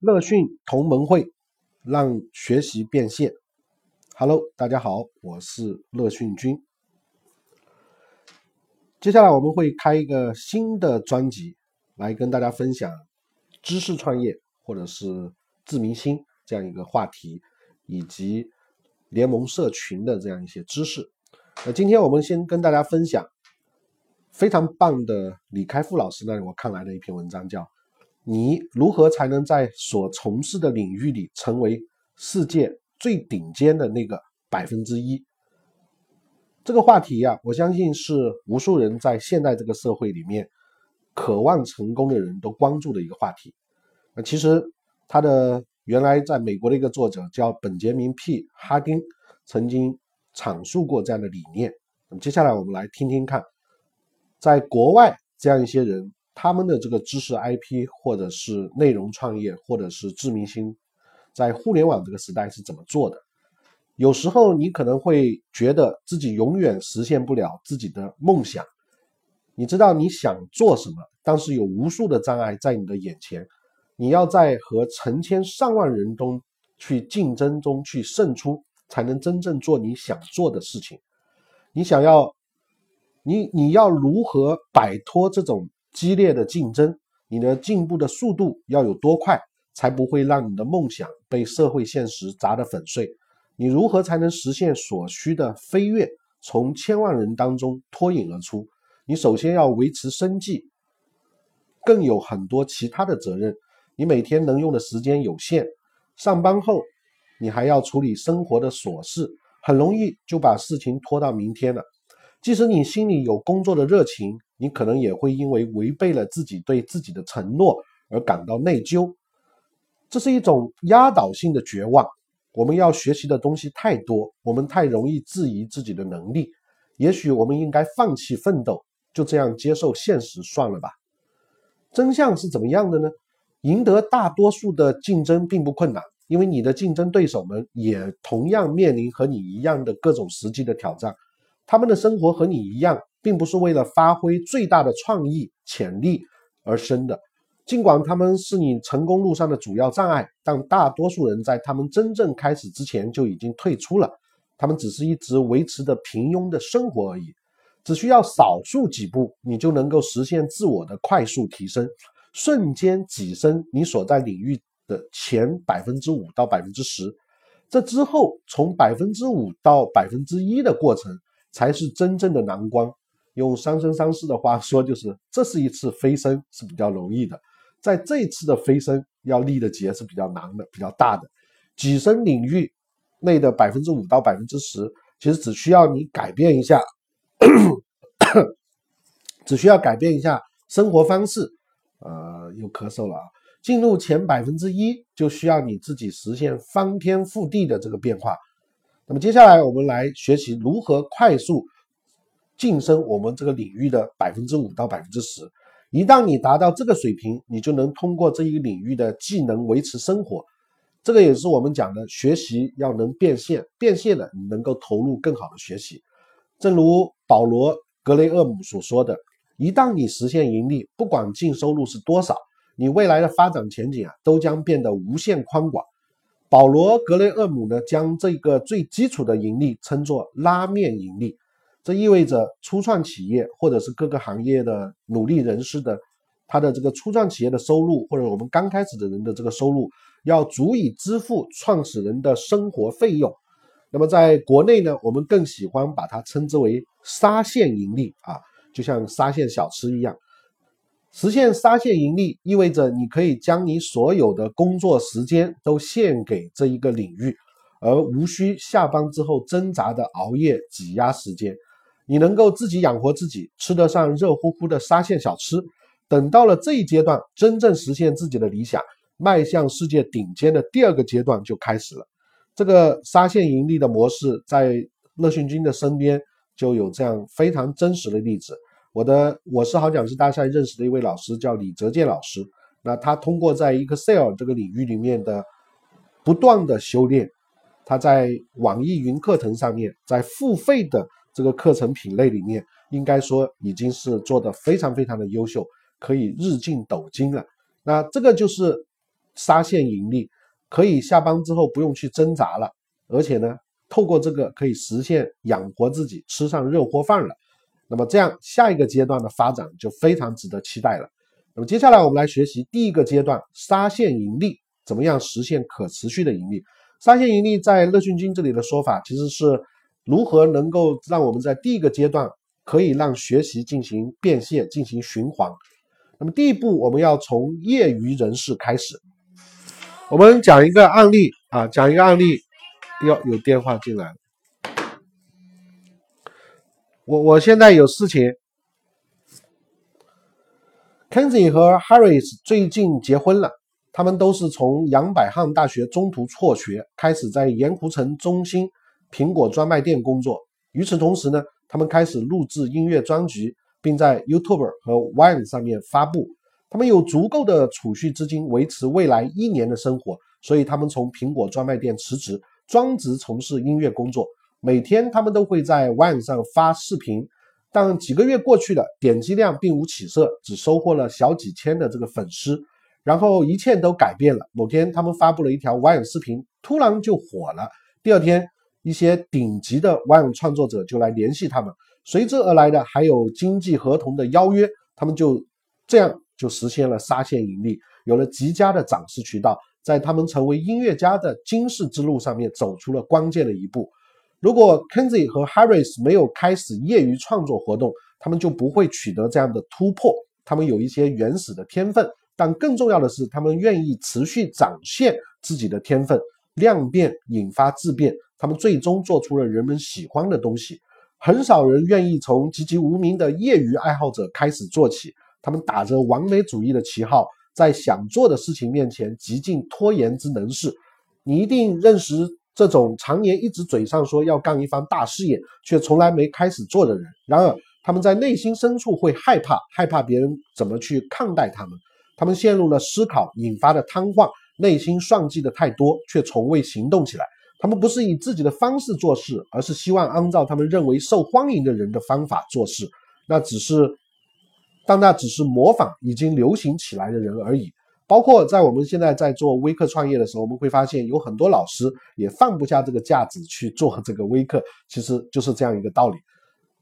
乐讯同盟会，让学习变现。Hello，大家好，我是乐讯君。接下来我们会开一个新的专辑，来跟大家分享知识创业或者是自明星这样一个话题，以及联盟社群的这样一些知识。那今天我们先跟大家分享非常棒的李开复老师那里我看来的一篇文章，叫。你如何才能在所从事的领域里成为世界最顶尖的那个百分之一？这个话题呀，我相信是无数人在现代这个社会里面渴望成功的人都关注的一个话题。那其实他的原来在美国的一个作者叫本杰明 ·P· 哈丁，曾经阐述过这样的理念。那么接下来我们来听听看，在国外这样一些人。他们的这个知识 IP，或者是内容创业，或者是知名星，在互联网这个时代是怎么做的？有时候你可能会觉得自己永远实现不了自己的梦想。你知道你想做什么，但是有无数的障碍在你的眼前，你要在和成千上万人中去竞争中去胜出，才能真正做你想做的事情。你想要，你你要如何摆脱这种？激烈的竞争，你的进步的速度要有多快，才不会让你的梦想被社会现实砸得粉碎？你如何才能实现所需的飞跃，从千万人当中脱颖而出？你首先要维持生计，更有很多其他的责任。你每天能用的时间有限，上班后你还要处理生活的琐事，很容易就把事情拖到明天了。即使你心里有工作的热情，你可能也会因为违背了自己对自己的承诺而感到内疚。这是一种压倒性的绝望。我们要学习的东西太多，我们太容易质疑自己的能力。也许我们应该放弃奋斗，就这样接受现实算了吧。真相是怎么样的呢？赢得大多数的竞争并不困难，因为你的竞争对手们也同样面临和你一样的各种实际的挑战。他们的生活和你一样，并不是为了发挥最大的创意潜力而生的。尽管他们是你成功路上的主要障碍，但大多数人在他们真正开始之前就已经退出了。他们只是一直维持着平庸的生活而已。只需要少数几步，你就能够实现自我的快速提升，瞬间跻身你所在领域的前百分之五到百分之十。这之后，从百分之五到百分之一的过程。才是真正的难关。用三生三世的话说，就是这是一次飞升是比较容易的，在这次的飞升要立的劫是比较难的、比较大的。己身领域内的百分之五到百分之十，其实只需要你改变一下，只需要改变一下生活方式。呃，又咳嗽了啊！进入前百分之一，就需要你自己实现翻天覆地的这个变化。那么接下来我们来学习如何快速晋升我们这个领域的百分之五到百分之十。一旦你达到这个水平，你就能通过这一个领域的技能维持生活。这个也是我们讲的学习要能变现，变现了你能够投入更好的学习。正如保罗·格雷厄姆所说的：“一旦你实现盈利，不管净收入是多少，你未来的发展前景啊都将变得无限宽广。”保罗·格雷厄姆呢，将这个最基础的盈利称作拉面盈利，这意味着初创企业或者是各个行业的努力人士的他的这个初创企业的收入，或者我们刚开始的人的这个收入，要足以支付创始人的生活费用。那么在国内呢，我们更喜欢把它称之为沙县盈利啊，就像沙县小吃一样。实现沙县盈利，意味着你可以将你所有的工作时间都献给这一个领域，而无需下班之后挣扎的熬夜挤压时间。你能够自己养活自己，吃得上热乎乎的沙县小吃。等到了这一阶段，真正实现自己的理想，迈向世界顶尖的第二个阶段就开始了。这个沙县盈利的模式，在乐讯君的身边就有这样非常真实的例子。我的我是好讲师大赛认识的一位老师叫李泽健老师，那他通过在 Excel 这个领域里面的不断的修炼，他在网易云课程上面，在付费的这个课程品类里面，应该说已经是做的非常非常的优秀，可以日进斗金了。那这个就是沙县盈利，可以下班之后不用去挣扎了，而且呢，透过这个可以实现养活自己，吃上热锅饭了。那么这样下一个阶段的发展就非常值得期待了。那么接下来我们来学习第一个阶段沙县盈利，怎么样实现可持续的盈利？沙县盈利在乐讯君这里的说法，其实是如何能够让我们在第一个阶段可以让学习进行变现、进行循环。那么第一步，我们要从业余人士开始。我们讲一个案例啊，讲一个案例。要有电话进来。我我现在有事情。Kenzie 和 Harris 最近结婚了，他们都是从杨百翰大学中途辍学，开始在盐湖城中心苹果专卖店工作。与此同时呢，他们开始录制音乐专辑，并在 YouTube 和 Wine 上面发布。他们有足够的储蓄资金维持未来一年的生活，所以他们从苹果专卖店辞职，专职从事音乐工作。每天他们都会在 Wine 上发视频。但几个月过去了，点击量并无起色，只收获了小几千的这个粉丝。然后一切都改变了。某天，他们发布了一条 Vine 视频，突然就火了。第二天，一些顶级的 Vine 创作者就来联系他们，随之而来的还有经济合同的邀约。他们就这样就实现了沙县盈利，有了极佳的展示渠道，在他们成为音乐家的惊世之路上面走出了关键的一步。如果 Kenzie 和 Harris 没有开始业余创作活动，他们就不会取得这样的突破。他们有一些原始的天分，但更重要的是，他们愿意持续展现自己的天分，量变引发质变。他们最终做出了人们喜欢的东西。很少人愿意从籍籍无名的业余爱好者开始做起，他们打着完美主义的旗号，在想做的事情面前极尽拖延之能事。你一定认识。这种常年一直嘴上说要干一番大事业，却从来没开始做的人，然而他们在内心深处会害怕，害怕别人怎么去看待他们。他们陷入了思考引发的瘫痪，内心算计的太多，却从未行动起来。他们不是以自己的方式做事，而是希望按照他们认为受欢迎的人的方法做事。那只是，但那只是模仿已经流行起来的人而已。包括在我们现在在做微课创业的时候，我们会发现有很多老师也放不下这个架子去做这个微课，其实就是这样一个道理。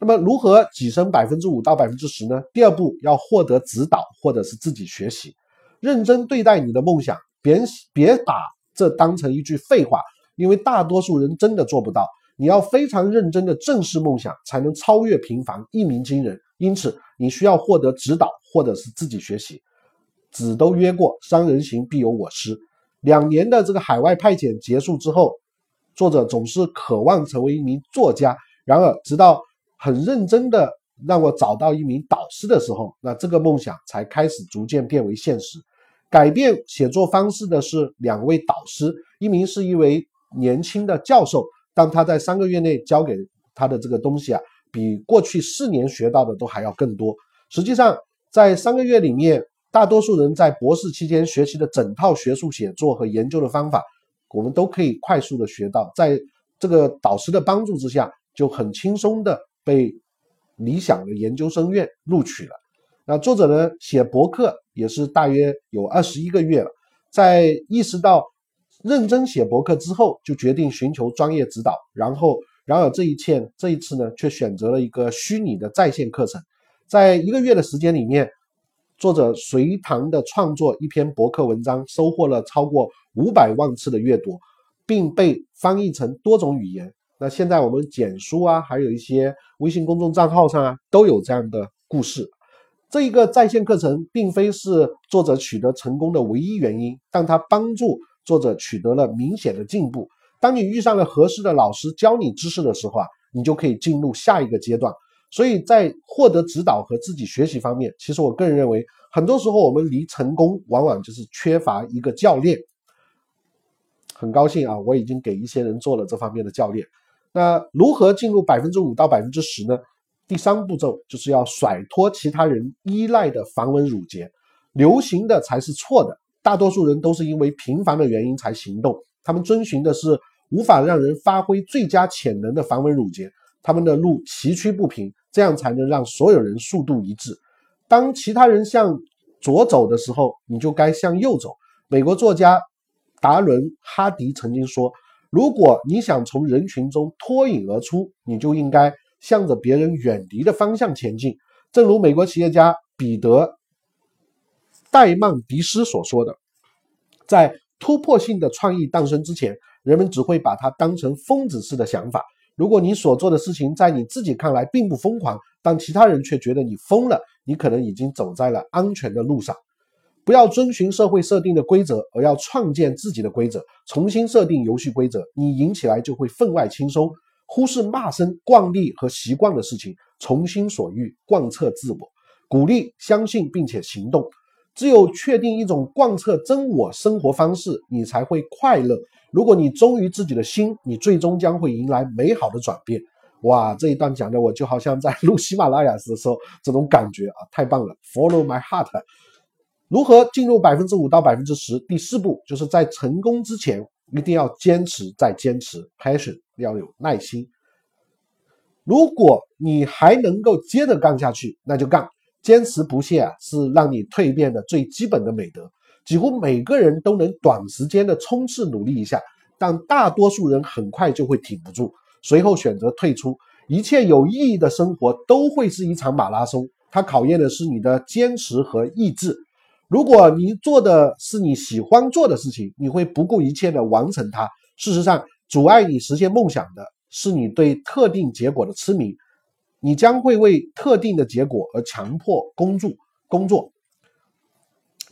那么如何跻身百分之五到百分之十呢？第二步要获得指导或者是自己学习，认真对待你的梦想，别别把这当成一句废话，因为大多数人真的做不到。你要非常认真的正视梦想，才能超越平凡，一鸣惊人。因此，你需要获得指导或者是自己学习。子都曰过，三人行必有我师。两年的这个海外派遣结束之后，作者总是渴望成为一名作家。然而，直到很认真的让我找到一名导师的时候，那这个梦想才开始逐渐变为现实。改变写作方式的是两位导师，一名是一位年轻的教授，但他在三个月内教给他的这个东西啊，比过去四年学到的都还要更多。实际上，在三个月里面。大多数人在博士期间学习的整套学术写作和研究的方法，我们都可以快速的学到。在这个导师的帮助之下，就很轻松的被理想的研究生院录取了。那作者呢，写博客也是大约有二十一个月了，在意识到认真写博客之后，就决定寻求专业指导。然后，然而这一切这一次呢，却选择了一个虚拟的在线课程，在一个月的时间里面。作者隋唐的创作一篇博客文章，收获了超过五百万次的阅读，并被翻译成多种语言。那现在我们简书啊，还有一些微信公众账号上啊，都有这样的故事。这一个在线课程并非是作者取得成功的唯一原因，但它帮助作者取得了明显的进步。当你遇上了合适的老师教你知识的时候啊，你就可以进入下一个阶段。所以在获得指导和自己学习方面，其实我个人认为，很多时候我们离成功往往就是缺乏一个教练。很高兴啊，我已经给一些人做了这方面的教练。那如何进入百分之五到百分之十呢？第三步骤就是要甩脱其他人依赖的繁文缛节，流行的才是错的。大多数人都是因为频繁的原因才行动，他们遵循的是无法让人发挥最佳潜能的繁文缛节。他们的路崎岖不平，这样才能让所有人速度一致。当其他人向左走的时候，你就该向右走；美国作家达伦·哈迪曾经说：“如果你想从人群中脱颖而出，你就应该向着别人远离的方向前进。”正如美国企业家彼得·戴曼迪斯所说的：“在突破性的创意诞生之前，人们只会把它当成疯子似的想法。如果你所做的事情在你自己看来并不疯狂，但其他人却觉得你疯了，你可能已经走在了安全的路上。”不要遵循社会设定的规则，而要创建自己的规则，重新设定游戏规则，你赢起来就会分外轻松。忽视骂声、惯例和习惯的事情，从心所欲，贯彻自我，鼓励、相信并且行动。只有确定一种贯彻真我生活方式，你才会快乐。如果你忠于自己的心，你最终将会迎来美好的转变。哇，这一段讲的我就好像在录喜马拉雅时的时候这种感觉啊，太棒了！Follow my heart。如何进入百分之五到百分之十？第四步就是在成功之前一定要坚持，再坚持，passion 要有耐心。如果你还能够接着干下去，那就干。坚持不懈啊，是让你蜕变的最基本的美德。几乎每个人都能短时间的冲刺努力一下，但大多数人很快就会挺不住，随后选择退出。一切有意义的生活都会是一场马拉松，它考验的是你的坚持和意志。如果你做的是你喜欢做的事情，你会不顾一切的完成它。事实上，阻碍你实现梦想的是你对特定结果的痴迷，你将会为特定的结果而强迫工作。工作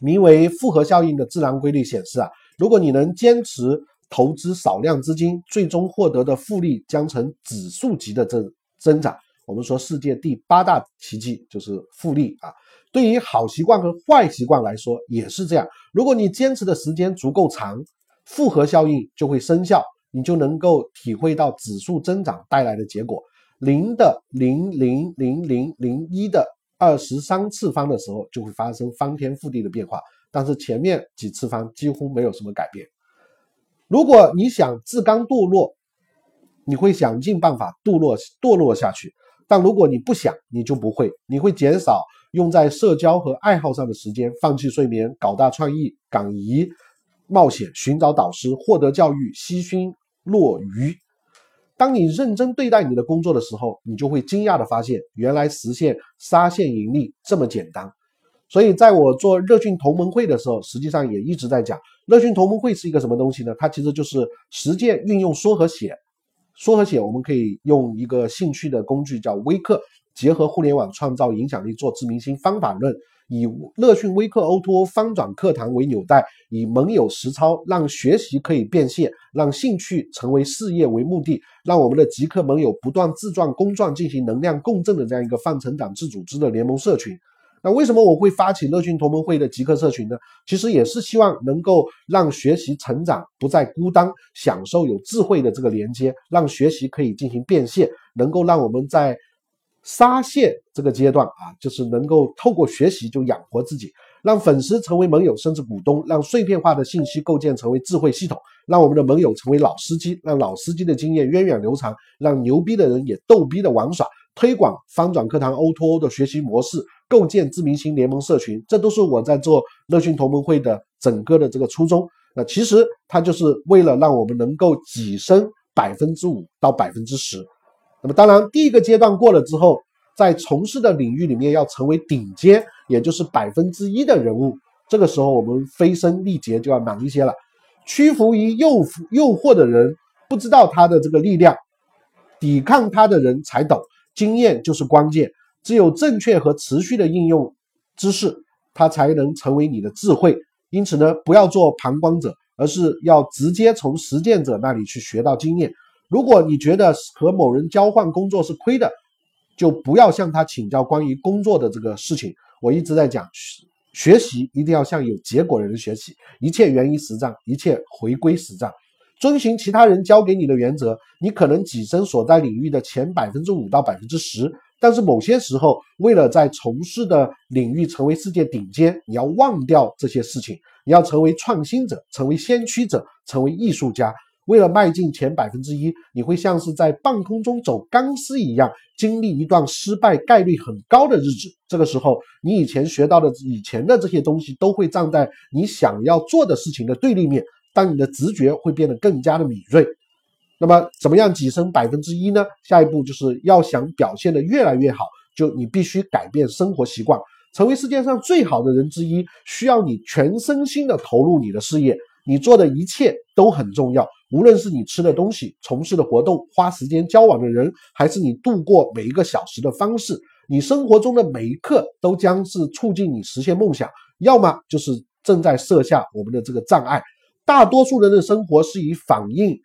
名为复合效应的自然规律显示啊，如果你能坚持投资少量资金，最终获得的复利将呈指数级的增增长。我们说世界第八大奇迹就是复利啊。对于好习惯和坏习惯来说也是这样。如果你坚持的时间足够长，复合效应就会生效，你就能够体会到指数增长带来的结果。零的零零零零零一的二十三次方的时候，就会发生翻天覆地的变化。但是前面几次方几乎没有什么改变。如果你想自甘堕落，你会想尽办法堕落堕落下去。但如果你不想，你就不会，你会减少。用在社交和爱好上的时间，放弃睡眠，搞大创意，敢于冒险，寻找导师，获得教育，悉心落鱼。当你认真对待你的工作的时候，你就会惊讶的发现，原来实现沙线盈利这么简单。所以，在我做热讯同盟会的时候，实际上也一直在讲，热讯同盟会是一个什么东西呢？它其实就是实践运用说和写。说和写，我们可以用一个兴趣的工具叫微课。结合互联网创造影响力做自明星方法论，以乐讯微课 O2O 翻转课堂为纽带，以盟友实操让学习可以变现，让兴趣成为事业为目的，让我们的极客盟友不断自转公转进行能量共振的这样一个泛成长自组织的联盟社群。那为什么我会发起乐讯同盟会的极客社群呢？其实也是希望能够让学习成长不再孤单，享受有智慧的这个连接，让学习可以进行变现，能够让我们在。沙线这个阶段啊，就是能够透过学习就养活自己，让粉丝成为盟友甚至股东，让碎片化的信息构建成为智慧系统，让我们的盟友成为老司机，让老司机的经验源远流长，让牛逼的人也逗逼的玩耍，推广翻转课堂 O2O 的学习模式，构建知名星联盟社群，这都是我在做乐讯同盟会的整个的这个初衷。那其实它就是为了让我们能够跻身百分之五到百分之十。那么当然，第一个阶段过了之后，在从事的领域里面要成为顶尖，也就是百分之一的人物，这个时候我们飞升力竭就要难一些了。屈服于诱诱惑的人不知道他的这个力量，抵抗他的人才懂。经验就是关键，只有正确和持续的应用知识，它才能成为你的智慧。因此呢，不要做旁观者，而是要直接从实践者那里去学到经验。如果你觉得和某人交换工作是亏的，就不要向他请教关于工作的这个事情。我一直在讲，学习一定要向有结果的人学习，一切源于实战，一切回归实战，遵循其他人教给你的原则。你可能跻身所在领域的前百分之五到百分之十，但是某些时候，为了在从事的领域成为世界顶尖，你要忘掉这些事情，你要成为创新者，成为先驱者，成为艺术家。为了迈进前百分之一，你会像是在半空中走钢丝一样，经历一段失败概率很高的日子。这个时候，你以前学到的以前的这些东西都会站在你想要做的事情的对立面，当你的直觉会变得更加的敏锐。那么，怎么样跻身百分之一呢？下一步就是要想表现的越来越好，就你必须改变生活习惯，成为世界上最好的人之一，需要你全身心的投入你的事业。你做的一切都很重要，无论是你吃的东西、从事的活动、花时间交往的人，还是你度过每一个小时的方式，你生活中的每一刻都将是促进你实现梦想，要么就是正在设下我们的这个障碍。大多数人的生活是以反映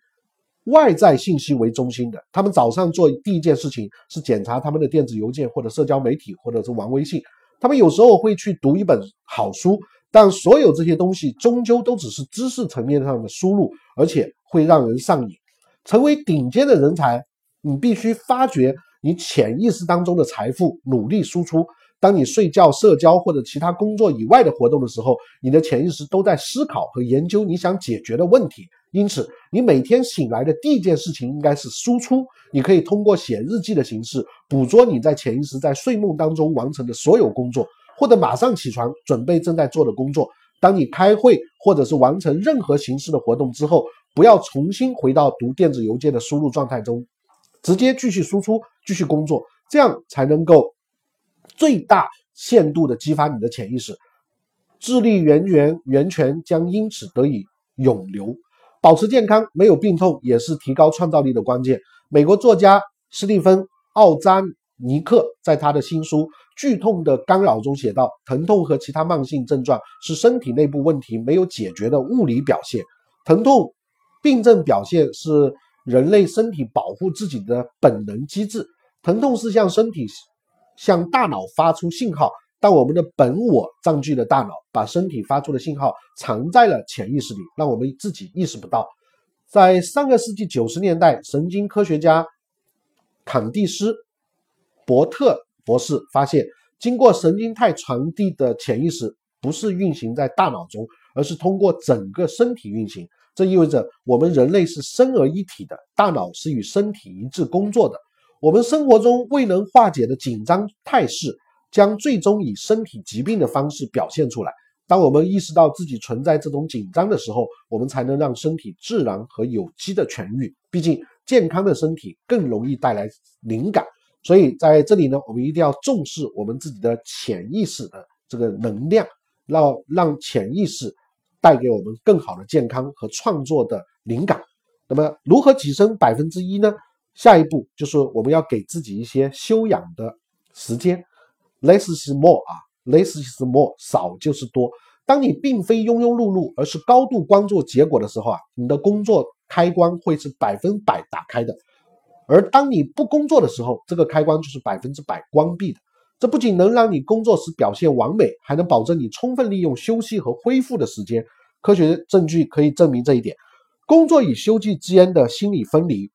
外在信息为中心的，他们早上做第一件事情是检查他们的电子邮件或者社交媒体，或者是玩微信，他们有时候会去读一本好书。但所有这些东西终究都只是知识层面上的输入，而且会让人上瘾。成为顶尖的人才，你必须发掘你潜意识当中的财富，努力输出。当你睡觉、社交或者其他工作以外的活动的时候，你的潜意识都在思考和研究你想解决的问题。因此，你每天醒来的第一件事情应该是输出。你可以通过写日记的形式，捕捉你在潜意识在睡梦当中完成的所有工作。或者马上起床准备正在做的工作。当你开会或者是完成任何形式的活动之后，不要重新回到读电子邮件的输入状态中，直接继续输出，继续工作，这样才能够最大限度的激发你的潜意识，智力源源源泉将因此得以永留。保持健康，没有病痛也是提高创造力的关键。美国作家斯蒂芬·奥扎尼克在他的新书。剧痛的干扰中写道：“疼痛和其他慢性症状是身体内部问题没有解决的物理表现。疼痛病症表现是人类身体保护自己的本能机制。疼痛是向身体、向大脑发出信号，但我们的本我占据了大脑，把身体发出的信号藏在了潜意识里，让我们自己意识不到。在上个世纪九十年代，神经科学家坎蒂斯·伯特。”博士发现，经过神经态传递的潜意识不是运行在大脑中，而是通过整个身体运行。这意味着我们人类是生而一体的，大脑是与身体一致工作的。我们生活中未能化解的紧张态势，将最终以身体疾病的方式表现出来。当我们意识到自己存在这种紧张的时候，我们才能让身体自然和有机的痊愈。毕竟，健康的身体更容易带来灵感。所以在这里呢，我们一定要重视我们自己的潜意识的这个能量，让让潜意识带给我们更好的健康和创作的灵感。那么，如何提升百分之一呢？下一步就是我们要给自己一些修养的时间，less is more 啊，less is more，少就是多。当你并非庸庸碌碌，而是高度关注结果的时候啊，你的工作开关会是百分百打开的。而当你不工作的时候，这个开关就是百分之百关闭的。这不仅能让你工作时表现完美，还能保证你充分利用休息和恢复的时间。科学证据可以证明这一点。工作与休息之间的心理分离，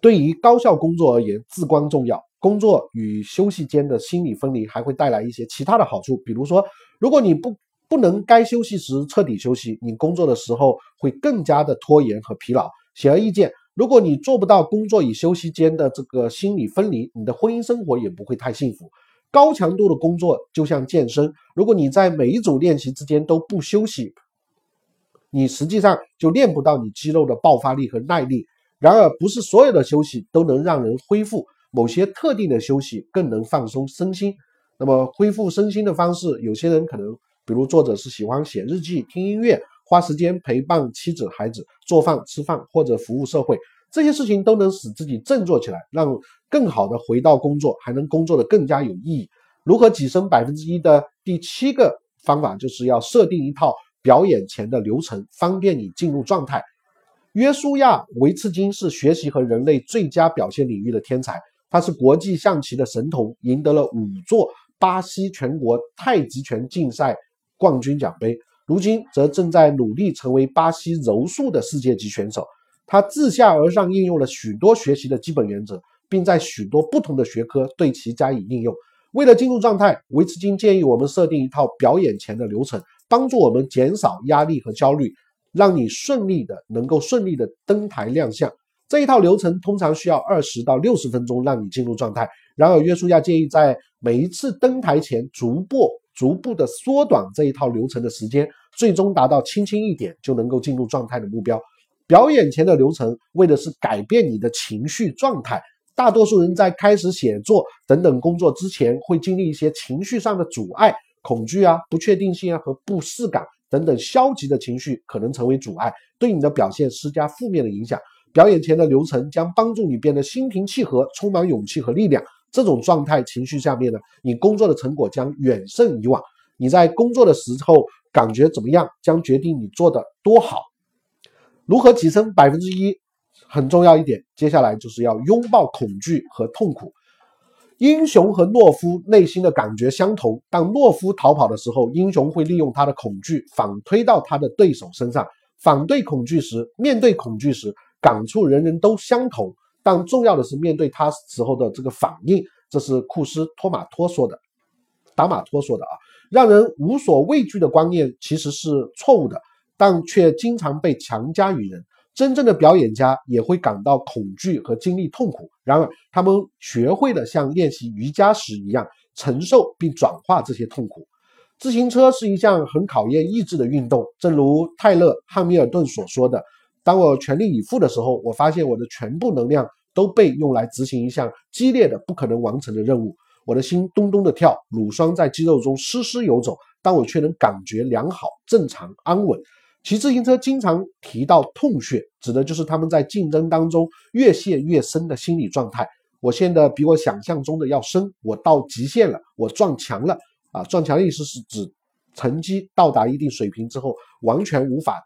对于高效工作而言至关重要。工作与休息间的心理分离还会带来一些其他的好处，比如说，如果你不不能该休息时彻底休息，你工作的时候会更加的拖延和疲劳。显而易见。如果你做不到工作与休息间的这个心理分离，你的婚姻生活也不会太幸福。高强度的工作就像健身，如果你在每一组练习之间都不休息，你实际上就练不到你肌肉的爆发力和耐力。然而，不是所有的休息都能让人恢复，某些特定的休息更能放松身心。那么，恢复身心的方式，有些人可能，比如作者是喜欢写日记、听音乐。花时间陪伴妻子、孩子，做饭、吃饭或者服务社会，这些事情都能使自己振作起来，让更好的回到工作，还能工作的更加有意义。如何跻身百分之一的第七个方法，就是要设定一套表演前的流程，方便你进入状态。约书亚·维茨金是学习和人类最佳表现领域的天才，他是国际象棋的神童，赢得了五座巴西全国太极拳竞赛冠军奖杯。如今则正在努力成为巴西柔术的世界级选手。他自下而上应用了许多学习的基本原则，并在许多不同的学科对其加以应用。为了进入状态，维茨金建议我们设定一套表演前的流程，帮助我们减少压力和焦虑。让你顺利的能够顺利的登台亮相。这一套流程通常需要二十到六十分钟让你进入状态。然而，约书亚建议在每一次登台前逐步逐步的缩短这一套流程的时间，最终达到轻轻一点就能够进入状态的目标。表演前的流程为的是改变你的情绪状态。大多数人在开始写作等等工作之前，会经历一些情绪上的阻碍，恐惧啊、不确定性啊和不适感等等消极的情绪可能成为阻碍，对你的表现施加负面的影响。表演前的流程将帮助你变得心平气和，充满勇气和力量。这种状态情绪下面呢，你工作的成果将远胜以往。你在工作的时候感觉怎么样，将决定你做的多好。如何提升百分之一？很重要一点，接下来就是要拥抱恐惧和痛苦。英雄和懦夫内心的感觉相同。当懦夫逃跑的时候，英雄会利用他的恐惧反推到他的对手身上。反对恐惧时，面对恐惧时，感触人人都相同。但重要的是面对他时候的这个反应。这是库斯托马托说的，达马托说的啊，让人无所畏惧的观念其实是错误的，但却经常被强加于人。真正的表演家也会感到恐惧和经历痛苦，然而他们学会了像练习瑜伽时一样承受并转化这些痛苦。自行车是一项很考验意志的运动，正如泰勒·汉密尔顿所说的：“当我全力以赴的时候，我发现我的全部能量都被用来执行一项激烈的、不可能完成的任务。我的心咚咚的跳，乳霜在肌肉中丝丝游走，但我却能感觉良好、正常、安稳。”骑自行车经常提到痛穴，指的就是他们在竞争当中越陷越深的心理状态。我陷得比我想象中的要深，我到极限了，我撞墙了啊！撞墙的意思是指成绩到达一定水平之后，完全无法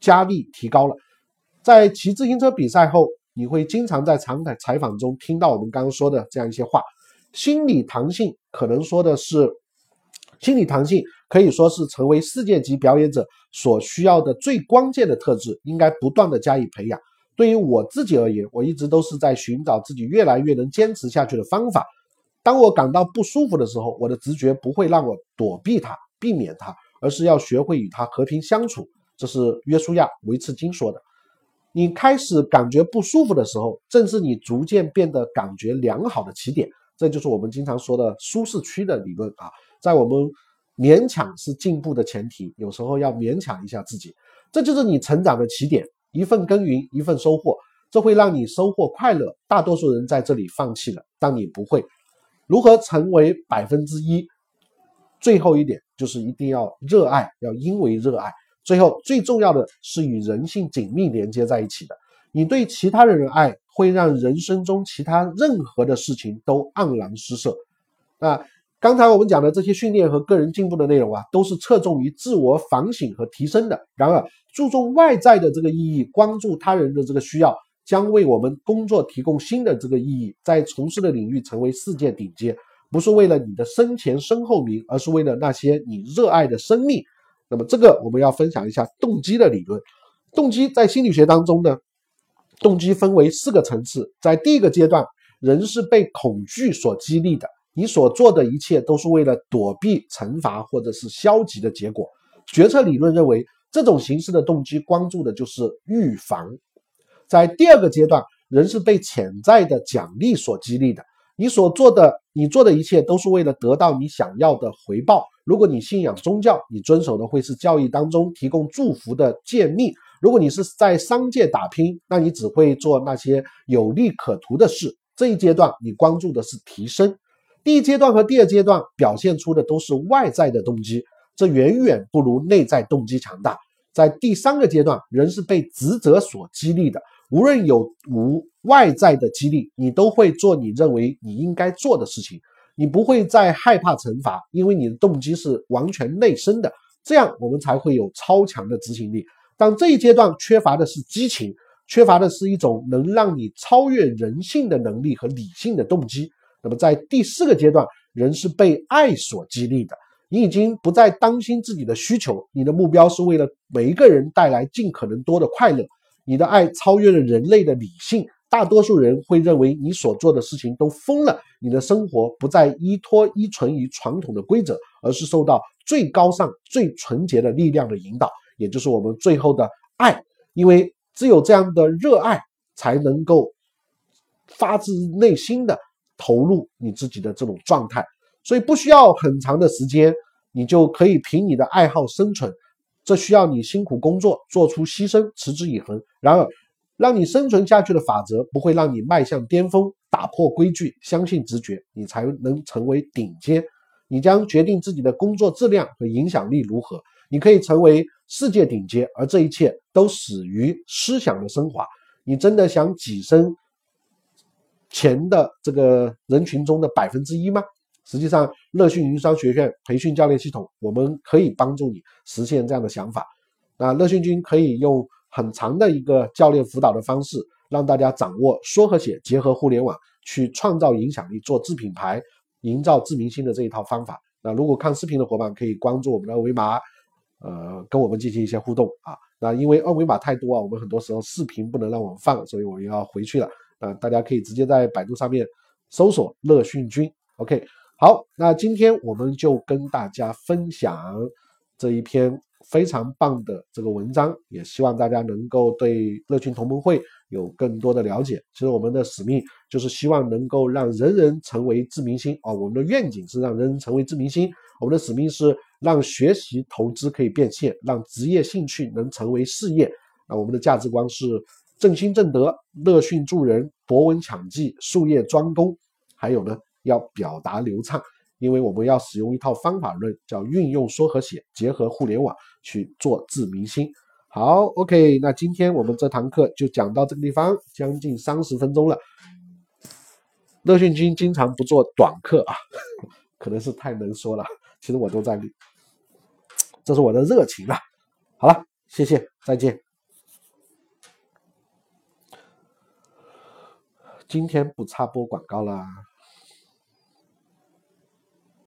加力提高了。在骑自行车比赛后，你会经常在采采采访中听到我们刚刚说的这样一些话。心理弹性可能说的是，心理弹性可以说是成为世界级表演者。所需要的最关键的特质，应该不断的加以培养。对于我自己而言，我一直都是在寻找自己越来越能坚持下去的方法。当我感到不舒服的时候，我的直觉不会让我躲避它、避免它，而是要学会与它和平相处。这是约书亚·维茨金说的。你开始感觉不舒服的时候，正是你逐渐变得感觉良好的起点。这就是我们经常说的舒适区的理论啊，在我们。勉强是进步的前提，有时候要勉强一下自己，这就是你成长的起点。一份耕耘，一份收获，这会让你收获快乐。大多数人在这里放弃了，但你不会。如何成为百分之一？最后一点就是一定要热爱，要因为热爱。最后最重要的是与人性紧密连接在一起的。你对其他人的爱，会让人生中其他任何的事情都黯然失色。啊。刚才我们讲的这些训练和个人进步的内容啊，都是侧重于自我反省和提升的。然而，注重外在的这个意义，关注他人的这个需要，将为我们工作提供新的这个意义，在从事的领域成为世界顶尖。不是为了你的生前身后名，而是为了那些你热爱的生命。那么，这个我们要分享一下动机的理论。动机在心理学当中呢，动机分为四个层次。在第一个阶段，人是被恐惧所激励的。你所做的一切都是为了躲避惩罚或者是消极的结果。决策理论认为，这种形式的动机关注的就是预防。在第二个阶段，人是被潜在的奖励所激励的。你所做的，你做的一切都是为了得到你想要的回报。如果你信仰宗教，你遵守的会是教义当中提供祝福的诫命；如果你是在商界打拼，那你只会做那些有利可图的事。这一阶段，你关注的是提升。第一阶段和第二阶段表现出的都是外在的动机，这远远不如内在动机强大。在第三个阶段，人是被职责所激励的，无论有无外在的激励，你都会做你认为你应该做的事情，你不会再害怕惩罚，因为你的动机是完全内生的。这样我们才会有超强的执行力。但这一阶段缺乏的是激情，缺乏的是一种能让你超越人性的能力和理性的动机。那么在第四个阶段，人是被爱所激励的。你已经不再担心自己的需求，你的目标是为了每一个人带来尽可能多的快乐。你的爱超越了人类的理性，大多数人会认为你所做的事情都疯了。你的生活不再依托依存于传统的规则，而是受到最高尚、最纯洁的力量的引导。也就是我们最后的爱，因为只有这样的热爱，才能够发自内心的投入你自己的这种状态，所以不需要很长的时间，你就可以凭你的爱好生存。这需要你辛苦工作，做出牺牲，持之以恒。然而，让你生存下去的法则，不会让你迈向巅峰，打破规矩，相信直觉，你才能成为顶尖。你将决定自己的工作质量和影响力如何。你可以成为世界顶尖，而这一切都始于思想的升华。你真的想跻身前的这个人群中的百分之一吗？实际上，乐讯云商学院培训教练系统，我们可以帮助你实现这样的想法。那乐讯君可以用很长的一个教练辅导的方式，让大家掌握说和写结合互联网，去创造影响力，做自品牌，营造自明星的这一套方法。那如果看视频的伙伴可以关注我们的二维码，呃，跟我们进行一些互动啊。那因为二维码太多啊，我们很多时候视频不能让我们放，所以我们要回去了。那，大家可以直接在百度上面搜索乐讯君。OK。好，那今天我们就跟大家分享这一篇非常棒的这个文章，也希望大家能够对乐群同盟会有更多的了解。其实我们的使命就是希望能够让人人成为自明星啊，我们的愿景是让人人成为自明星，我们的使命是让学习投资可以变现，让职业兴趣能成为事业。那我们的价值观是正心正德、乐训助人、博闻强记、术业专攻，还有呢。要表达流畅，因为我们要使用一套方法论，叫运用说和写，结合互联网去做自明星。好，OK，那今天我们这堂课就讲到这个地方，将近三十分钟了。乐讯君经常不做短课啊，可能是太能说了，其实我都在，这是我的热情啊。好了，谢谢，再见。今天不插播广告啦。